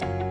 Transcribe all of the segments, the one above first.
Bye.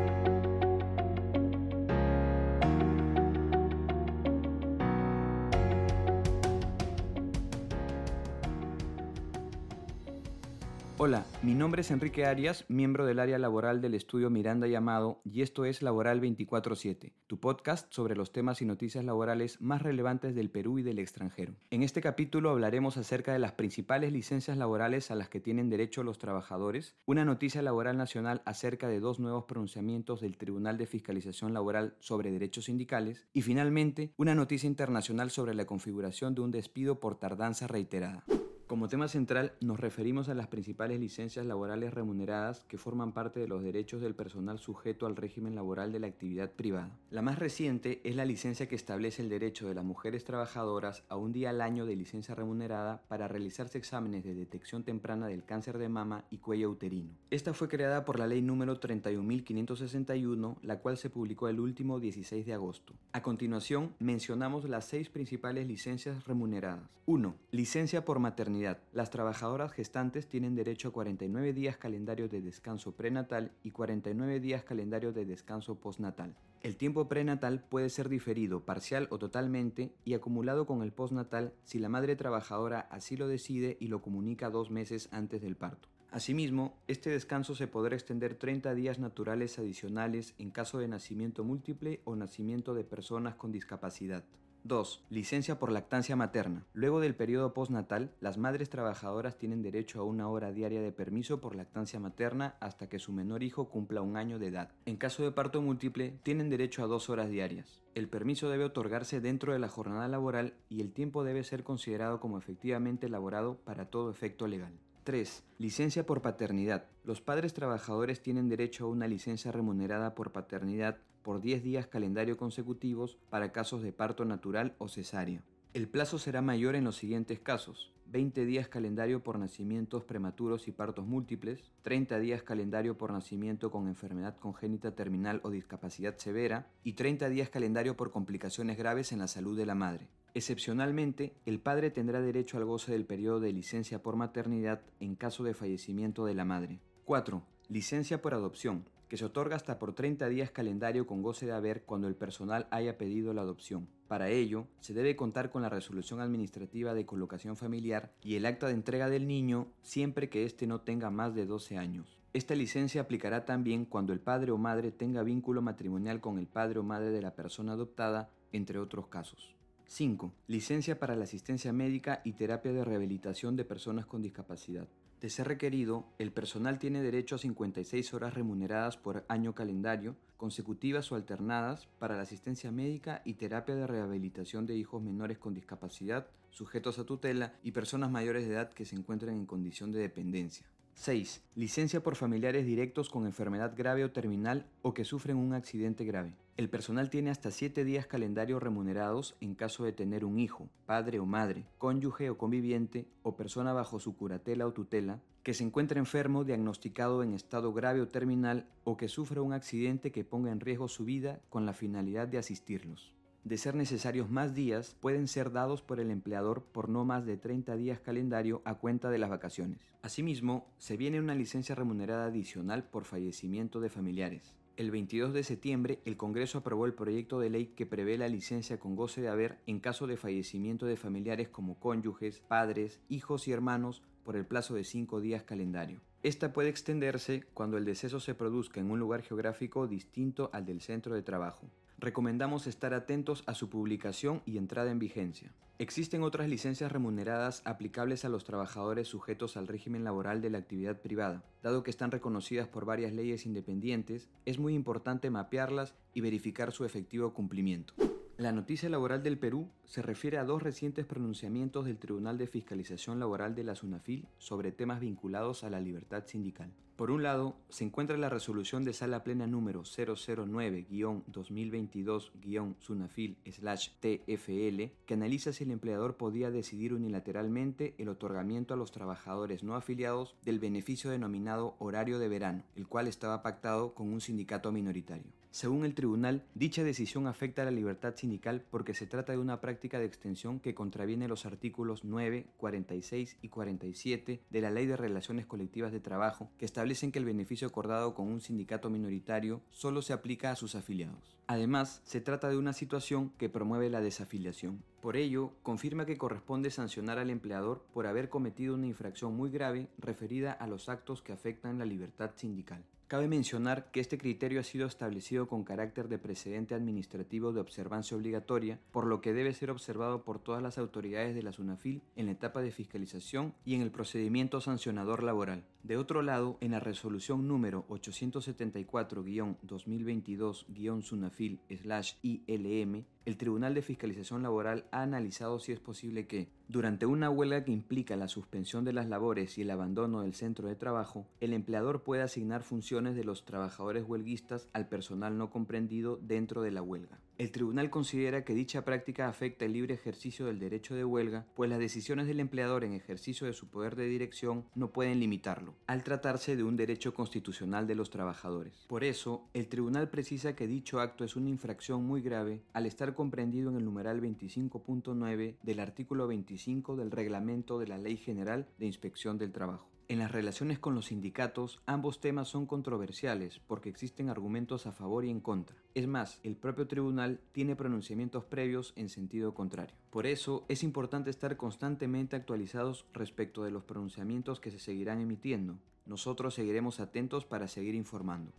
Hola, mi nombre es Enrique Arias, miembro del área laboral del estudio Miranda Llamado, y esto es Laboral 24-7, tu podcast sobre los temas y noticias laborales más relevantes del Perú y del extranjero. En este capítulo hablaremos acerca de las principales licencias laborales a las que tienen derecho los trabajadores, una noticia laboral nacional acerca de dos nuevos pronunciamientos del Tribunal de Fiscalización Laboral sobre derechos sindicales, y finalmente una noticia internacional sobre la configuración de un despido por tardanza reiterada. Como tema central nos referimos a las principales licencias laborales remuneradas que forman parte de los derechos del personal sujeto al régimen laboral de la actividad privada. La más reciente es la licencia que establece el derecho de las mujeres trabajadoras a un día al año de licencia remunerada para realizarse exámenes de detección temprana del cáncer de mama y cuello uterino. Esta fue creada por la ley número 31.561, la cual se publicó el último 16 de agosto. A continuación mencionamos las seis principales licencias remuneradas. 1. Licencia por maternidad las trabajadoras gestantes tienen derecho a 49 días calendario de descanso prenatal y 49 días calendario de descanso postnatal. El tiempo prenatal puede ser diferido parcial o totalmente y acumulado con el postnatal si la madre trabajadora así lo decide y lo comunica dos meses antes del parto. Asimismo, este descanso se podrá extender 30 días naturales adicionales en caso de nacimiento múltiple o nacimiento de personas con discapacidad. 2. Licencia por lactancia materna. Luego del periodo postnatal, las madres trabajadoras tienen derecho a una hora diaria de permiso por lactancia materna hasta que su menor hijo cumpla un año de edad. En caso de parto múltiple, tienen derecho a dos horas diarias. El permiso debe otorgarse dentro de la jornada laboral y el tiempo debe ser considerado como efectivamente elaborado para todo efecto legal. 3. Licencia por paternidad. Los padres trabajadores tienen derecho a una licencia remunerada por paternidad por 10 días calendario consecutivos para casos de parto natural o cesárea. El plazo será mayor en los siguientes casos. 20 días calendario por nacimientos prematuros y partos múltiples, 30 días calendario por nacimiento con enfermedad congénita terminal o discapacidad severa y 30 días calendario por complicaciones graves en la salud de la madre. Excepcionalmente, el padre tendrá derecho al goce del periodo de licencia por maternidad en caso de fallecimiento de la madre. 4. Licencia por adopción, que se otorga hasta por 30 días calendario con goce de haber cuando el personal haya pedido la adopción. Para ello, se debe contar con la resolución administrativa de colocación familiar y el acta de entrega del niño siempre que éste no tenga más de 12 años. Esta licencia aplicará también cuando el padre o madre tenga vínculo matrimonial con el padre o madre de la persona adoptada, entre otros casos. 5. Licencia para la asistencia médica y terapia de rehabilitación de personas con discapacidad. De ser requerido, el personal tiene derecho a 56 horas remuneradas por año calendario, consecutivas o alternadas, para la asistencia médica y terapia de rehabilitación de hijos menores con discapacidad, sujetos a tutela y personas mayores de edad que se encuentren en condición de dependencia. 6. Licencia por familiares directos con enfermedad grave o terminal o que sufren un accidente grave. El personal tiene hasta 7 días calendario remunerados en caso de tener un hijo, padre o madre, cónyuge o conviviente o persona bajo su curatela o tutela que se encuentre enfermo diagnosticado en estado grave o terminal o que sufra un accidente que ponga en riesgo su vida con la finalidad de asistirlos de ser necesarios más días, pueden ser dados por el empleador por no más de 30 días calendario a cuenta de las vacaciones. Asimismo, se viene una licencia remunerada adicional por fallecimiento de familiares. El 22 de septiembre, el Congreso aprobó el proyecto de ley que prevé la licencia con goce de haber en caso de fallecimiento de familiares como cónyuges, padres, hijos y hermanos por el plazo de 5 días calendario. Esta puede extenderse cuando el deceso se produzca en un lugar geográfico distinto al del centro de trabajo recomendamos estar atentos a su publicación y entrada en vigencia. Existen otras licencias remuneradas aplicables a los trabajadores sujetos al régimen laboral de la actividad privada. Dado que están reconocidas por varias leyes independientes, es muy importante mapearlas y verificar su efectivo cumplimiento. La noticia laboral del Perú se refiere a dos recientes pronunciamientos del Tribunal de Fiscalización Laboral de la SUNAFIL sobre temas vinculados a la libertad sindical. Por un lado, se encuentra la resolución de sala plena número 009-2022-SUNAFIL-TFL que analiza si el empleador podía decidir unilateralmente el otorgamiento a los trabajadores no afiliados del beneficio denominado horario de verano, el cual estaba pactado con un sindicato minoritario. Según el tribunal, dicha decisión afecta a la libertad sindical porque se trata de una práctica de extensión que contraviene los artículos 9, 46 y 47 de la Ley de Relaciones Colectivas de Trabajo, que establecen que el beneficio acordado con un sindicato minoritario solo se aplica a sus afiliados. Además, se trata de una situación que promueve la desafiliación. Por ello, confirma que corresponde sancionar al empleador por haber cometido una infracción muy grave referida a los actos que afectan la libertad sindical. Cabe mencionar que este criterio ha sido establecido con carácter de precedente administrativo de observancia obligatoria, por lo que debe ser observado por todas las autoridades de la SUNAFIL en la etapa de fiscalización y en el procedimiento sancionador laboral. De otro lado, en la resolución número 874-2022-SUNAFIL-ILM, el Tribunal de Fiscalización Laboral ha analizado si es posible que, durante una huelga que implica la suspensión de las labores y el abandono del centro de trabajo, el empleador pueda asignar funciones de los trabajadores huelguistas al personal no comprendido dentro de la huelga. El tribunal considera que dicha práctica afecta el libre ejercicio del derecho de huelga, pues las decisiones del empleador en ejercicio de su poder de dirección no pueden limitarlo, al tratarse de un derecho constitucional de los trabajadores. Por eso, el tribunal precisa que dicho acto es una infracción muy grave al estar comprendido en el numeral 25.9 del artículo 25 del reglamento de la Ley General de Inspección del Trabajo. En las relaciones con los sindicatos, ambos temas son controversiales porque existen argumentos a favor y en contra. Es más, el propio tribunal tiene pronunciamientos previos en sentido contrario. Por eso, es importante estar constantemente actualizados respecto de los pronunciamientos que se seguirán emitiendo. Nosotros seguiremos atentos para seguir informando.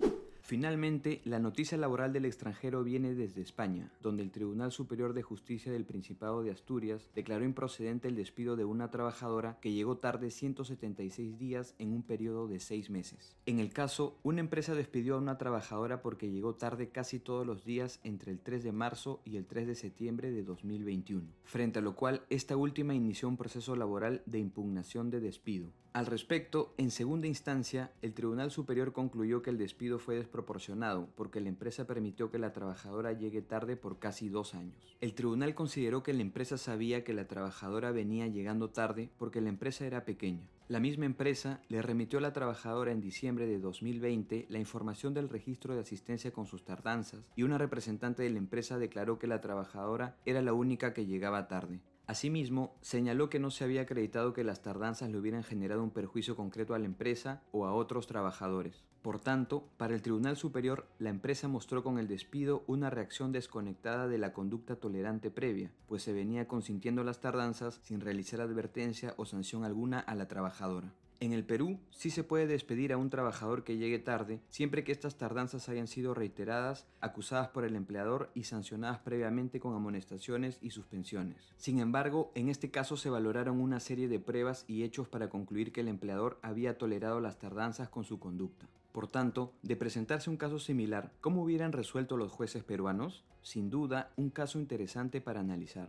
Finalmente, la noticia laboral del extranjero viene desde España, donde el Tribunal Superior de Justicia del Principado de Asturias declaró improcedente el despido de una trabajadora que llegó tarde 176 días en un periodo de seis meses. En el caso, una empresa despidió a una trabajadora porque llegó tarde casi todos los días entre el 3 de marzo y el 3 de septiembre de 2021, frente a lo cual esta última inició un proceso laboral de impugnación de despido. Al respecto, en segunda instancia, el Tribunal Superior concluyó que el despido fue desproporcionado porque la empresa permitió que la trabajadora llegue tarde por casi dos años. El tribunal consideró que la empresa sabía que la trabajadora venía llegando tarde porque la empresa era pequeña. La misma empresa le remitió a la trabajadora en diciembre de 2020 la información del registro de asistencia con sus tardanzas y una representante de la empresa declaró que la trabajadora era la única que llegaba tarde. Asimismo, señaló que no se había acreditado que las tardanzas le hubieran generado un perjuicio concreto a la empresa o a otros trabajadores. Por tanto, para el Tribunal Superior, la empresa mostró con el despido una reacción desconectada de la conducta tolerante previa, pues se venía consintiendo las tardanzas sin realizar advertencia o sanción alguna a la trabajadora. En el Perú sí se puede despedir a un trabajador que llegue tarde, siempre que estas tardanzas hayan sido reiteradas, acusadas por el empleador y sancionadas previamente con amonestaciones y suspensiones. Sin embargo, en este caso se valoraron una serie de pruebas y hechos para concluir que el empleador había tolerado las tardanzas con su conducta. Por tanto, de presentarse un caso similar, ¿cómo hubieran resuelto los jueces peruanos? Sin duda, un caso interesante para analizar.